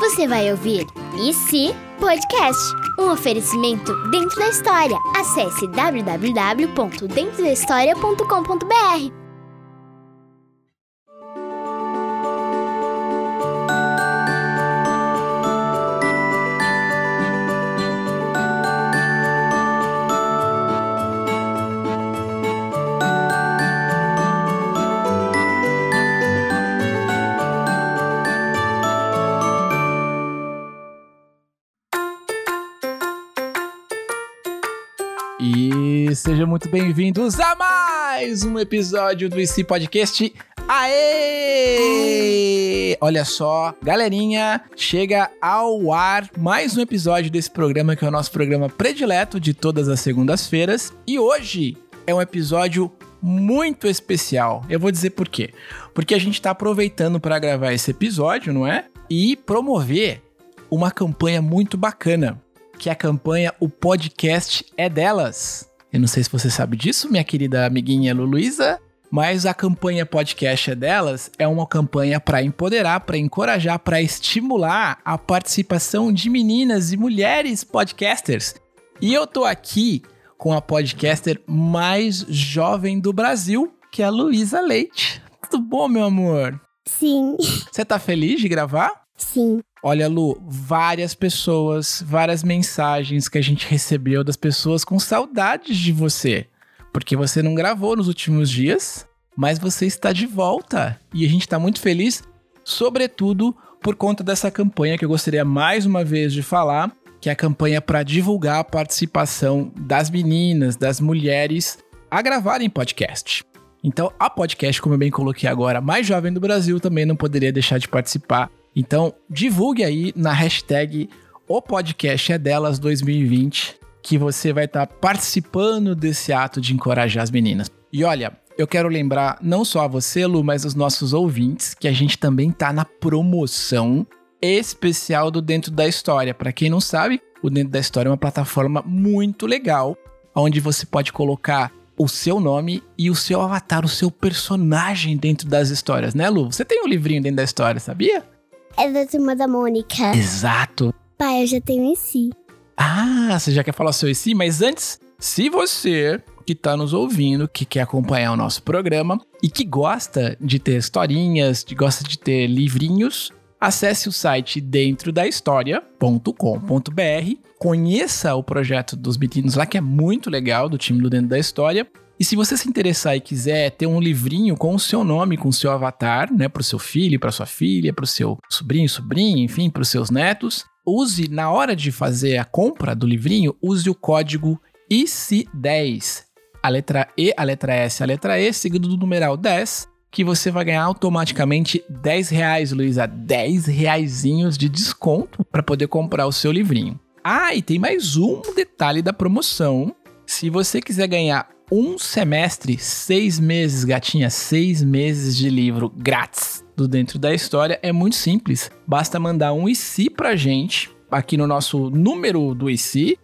Você vai ouvir se Podcast, um oferecimento dentro da história. Acesse www.dentrodahistoria.com.br. Sejam muito bem-vindos a mais um episódio do IC Podcast. Aê! Olha só, galerinha, chega ao ar mais um episódio desse programa que é o nosso programa predileto de todas as segundas-feiras. E hoje é um episódio muito especial. Eu vou dizer por quê. Porque a gente está aproveitando para gravar esse episódio, não é? E promover uma campanha muito bacana que é a campanha O Podcast é Delas. Eu não sei se você sabe disso, minha querida amiguinha Luísa, mas a campanha Podcast é Delas é uma campanha para empoderar, para encorajar, para estimular a participação de meninas e mulheres podcasters. E eu tô aqui com a podcaster mais jovem do Brasil, que é a Luísa Leite. Tudo bom, meu amor? Sim, Você tá feliz de gravar? sim. Olha, Lu, várias pessoas, várias mensagens que a gente recebeu das pessoas com saudades de você. Porque você não gravou nos últimos dias, mas você está de volta. E a gente está muito feliz, sobretudo por conta dessa campanha que eu gostaria mais uma vez de falar, que é a campanha para divulgar a participação das meninas, das mulheres a gravarem podcast. Então, a podcast, como eu bem coloquei agora, mais jovem do Brasil, também não poderia deixar de participar então, divulgue aí na hashtag o podcast é delas 2020 que você vai estar participando desse ato de encorajar as meninas. E olha, eu quero lembrar não só a você, Lu, mas os nossos ouvintes, que a gente também tá na promoção especial do Dentro da História. Para quem não sabe, o Dentro da História é uma plataforma muito legal, onde você pode colocar o seu nome e o seu avatar, o seu personagem dentro das histórias, né, Lu? Você tem um livrinho dentro da história, sabia? É da turma da Mônica. Exato. Pai, eu já tenho em si. Ah, você já quer falar o seu IC? Mas antes, se você que está nos ouvindo, que quer acompanhar o nosso programa e que gosta de ter historinhas, que gosta de ter livrinhos, acesse o site dentro da história.com.br, conheça o projeto dos meninos lá, que é muito legal, do time do Dentro da História. E se você se interessar e quiser ter um livrinho com o seu nome, com o seu avatar, né, para o seu filho, para sua filha, para o seu sobrinho, sobrinha, enfim, para os seus netos, use na hora de fazer a compra do livrinho, use o código IC10, a letra E, a letra S, a letra E, seguido do numeral 10, que você vai ganhar automaticamente 10 reais, Luísa, 10 reaisinhos de desconto para poder comprar o seu livrinho. Ah, e tem mais um detalhe da promoção. Se você quiser ganhar um semestre, seis meses, gatinha, seis meses de livro grátis do Dentro da História, é muito simples. Basta mandar um IC pra gente, aqui no nosso número do IC,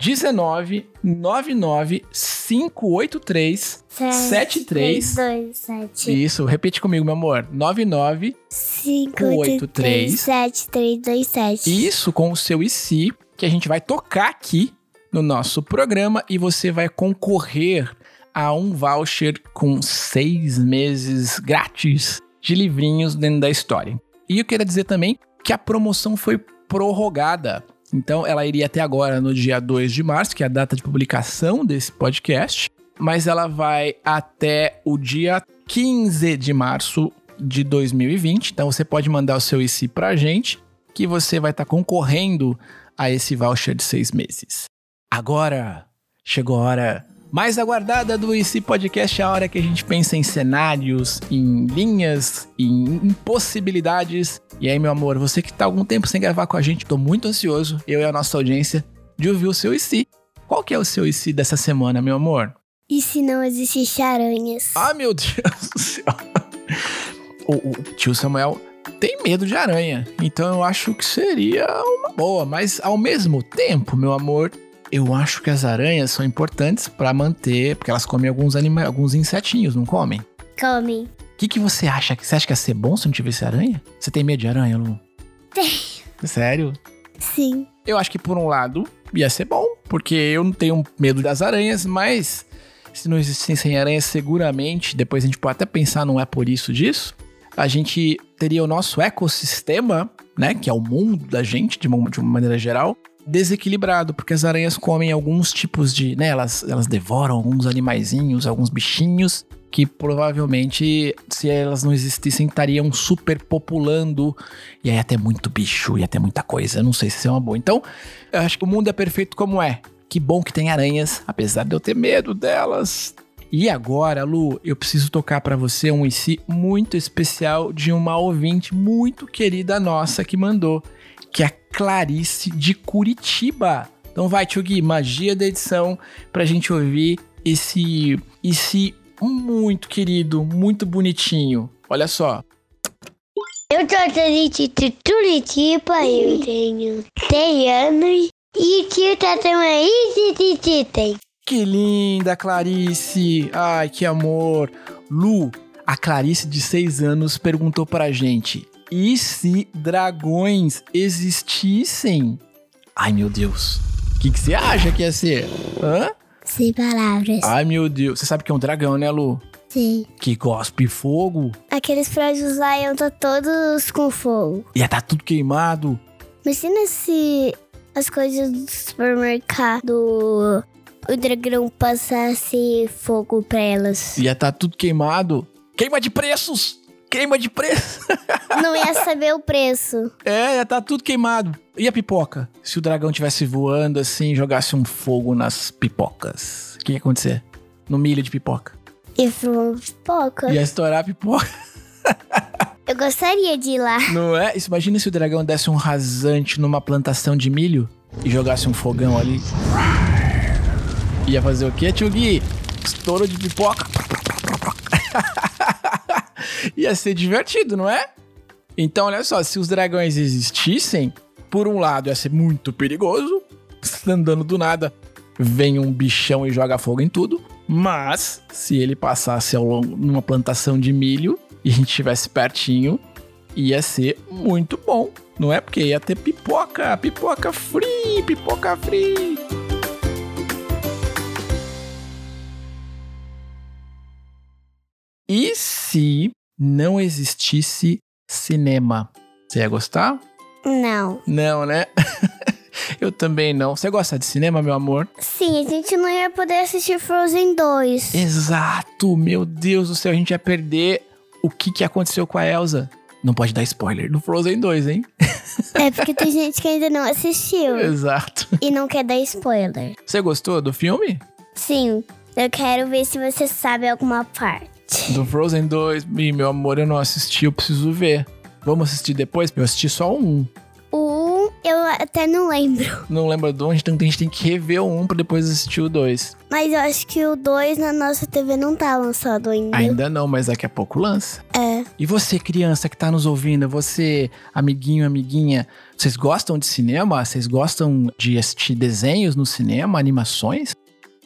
19 99 583 73. 2, 7. Isso, repete comigo, meu amor. 99 5, 8, 3, 7, 3, 2, 7. Isso com o seu IC, que a gente vai tocar aqui no nosso programa e você vai concorrer a um voucher com seis meses grátis de livrinhos dentro da história. E eu queria dizer também que a promoção foi prorrogada. Então ela iria até agora no dia 2 de março, que é a data de publicação desse podcast, mas ela vai até o dia 15 de março de 2020. Então você pode mandar o seu IC pra gente, que você vai estar concorrendo a esse voucher de seis meses. Agora chegou a hora mais aguardada do IC Podcast, a hora que a gente pensa em cenários, em linhas, em impossibilidades. E aí, meu amor, você que tá algum tempo sem gravar com a gente, tô muito ansioso, eu e a nossa audiência, de ouvir o seu IC. Qual que é o seu IC dessa semana, meu amor? E se não existisse aranhas? Ah, meu Deus do céu. O, o tio Samuel tem medo de aranha, então eu acho que seria uma boa, mas ao mesmo tempo, meu amor, eu acho que as aranhas são importantes pra manter, porque elas comem alguns anima alguns insetinhos, não comem? Come. que, que você acha? Você acha que ia ser bom se não tivesse aranha? Você tem medo de aranha, Lu? Tenho. Sério? Sim. Eu acho que por um lado ia ser bom, porque eu não tenho medo das aranhas, mas se não existissem aranhas, seguramente, depois a gente pode até pensar, não é por isso disso, a gente teria o nosso ecossistema, né, que é o mundo da gente, de uma, de uma maneira geral, desequilibrado, porque as aranhas comem alguns tipos de, né, elas, elas devoram alguns animaizinhos, alguns bichinhos, que provavelmente, se elas não existissem, estariam super populando. E aí ter muito bicho, ia ter muita coisa. Não sei se isso é uma boa. Então, eu acho que o mundo é perfeito como é. Que bom que tem aranhas, apesar de eu ter medo delas. E agora, Lu, eu preciso tocar para você um IC muito especial de uma ouvinte muito querida nossa que mandou, que é a Clarice de Curitiba. Então vai, Tio Gui, magia da edição pra gente ouvir esse, esse muito querido, muito bonitinho. Olha só. Eu sou a Clarice de Curitiba, eu tenho 10 anos e tá também tem. Que linda, Clarice! Ai, que amor! Lu, a Clarice de 6 anos perguntou pra gente: e se dragões existissem? Ai, meu Deus! O que que você acha que ia ser? Hã? Sem palavras. Ai, meu Deus! Você sabe que é um dragão, né, Lu? Sim. Que cospe fogo. Aqueles prédios lá iam estar todos com fogo. Ia tá tudo queimado. Imagina se as coisas do supermercado o dragão passasse fogo pra elas. Ia tá tudo queimado. Queima de preços! Queima de preço! Não ia saber o preço. É, ia tá tudo queimado. E a pipoca? Se o dragão tivesse voando assim, jogasse um fogo nas pipocas, o que ia acontecer? No milho de pipoca. E foi pipoca. Ia estourar a pipoca. Eu gostaria de ir lá. Não é? Isso, Imagina se o dragão desse um rasante numa plantação de milho e jogasse um fogão ali. Ia fazer o quê, tio Gui? Estouro de pipoca. Ia ser divertido, não é? Então, olha só, se os dragões existissem, por um lado ia ser muito perigoso, andando do nada, vem um bichão e joga fogo em tudo. Mas, se ele passasse ao longo numa plantação de milho e a gente estivesse pertinho, ia ser muito bom, não é? Porque ia ter pipoca, pipoca free, pipoca free. Se não existisse cinema? Você ia gostar? Não. Não, né? Eu também não. Você gosta de cinema, meu amor? Sim, a gente não ia poder assistir Frozen 2. Exato! Meu Deus do céu, a gente ia perder o que, que aconteceu com a Elsa. Não pode dar spoiler do Frozen 2, hein? É porque tem gente que ainda não assistiu Exato. e não quer dar spoiler. Você gostou do filme? Sim, eu quero ver se você sabe alguma parte. Do Frozen 2? Ih, meu amor, eu não assisti, eu preciso ver. Vamos assistir depois? Eu assisti só um. O 1 eu até não lembro. Não lembro do onde, então a gente tem que rever o um pra depois assistir o dois. Mas eu acho que o 2 na nossa TV não tá lançado ainda. Ainda não, mas daqui a pouco lança. É. E você, criança que tá nos ouvindo, você, amiguinho, amiguinha, vocês gostam de cinema? Vocês gostam de assistir desenhos no cinema, animações?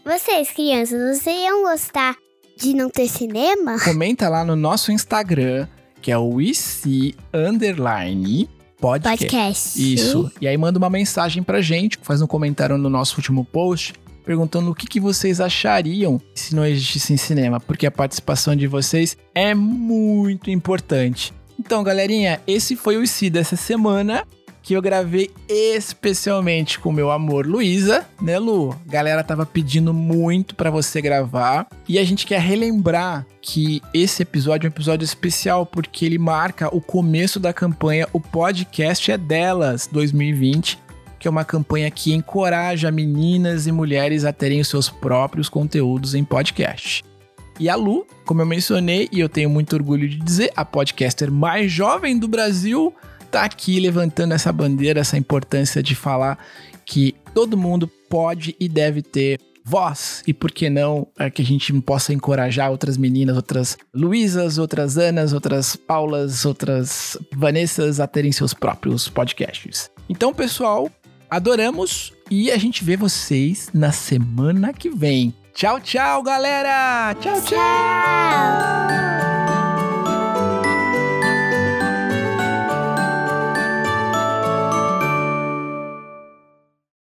Vocês, crianças, vocês iam gostar de não ter cinema? Comenta lá no nosso Instagram, que é o IC Underline Podcast. Podcast. Isso. E aí manda uma mensagem pra gente, faz um comentário no nosso último post, perguntando o que, que vocês achariam se não existisse em cinema, porque a participação de vocês é muito importante. Então, galerinha, esse foi o IC dessa semana que eu gravei especialmente com meu amor Luísa, né, Lu? Galera tava pedindo muito pra você gravar e a gente quer relembrar que esse episódio é um episódio especial porque ele marca o começo da campanha O Podcast é Delas 2020, que é uma campanha que encoraja meninas e mulheres a terem os seus próprios conteúdos em podcast. E a Lu, como eu mencionei, e eu tenho muito orgulho de dizer, a podcaster mais jovem do Brasil, tá aqui levantando essa bandeira, essa importância de falar que todo mundo pode e deve ter voz e por que não é que a gente possa encorajar outras meninas, outras Luísas, outras Anas, outras Paulas, outras Vanessas a terem seus próprios podcasts. Então, pessoal, adoramos e a gente vê vocês na semana que vem. Tchau, tchau, galera! Tchau, tchau! Tchau!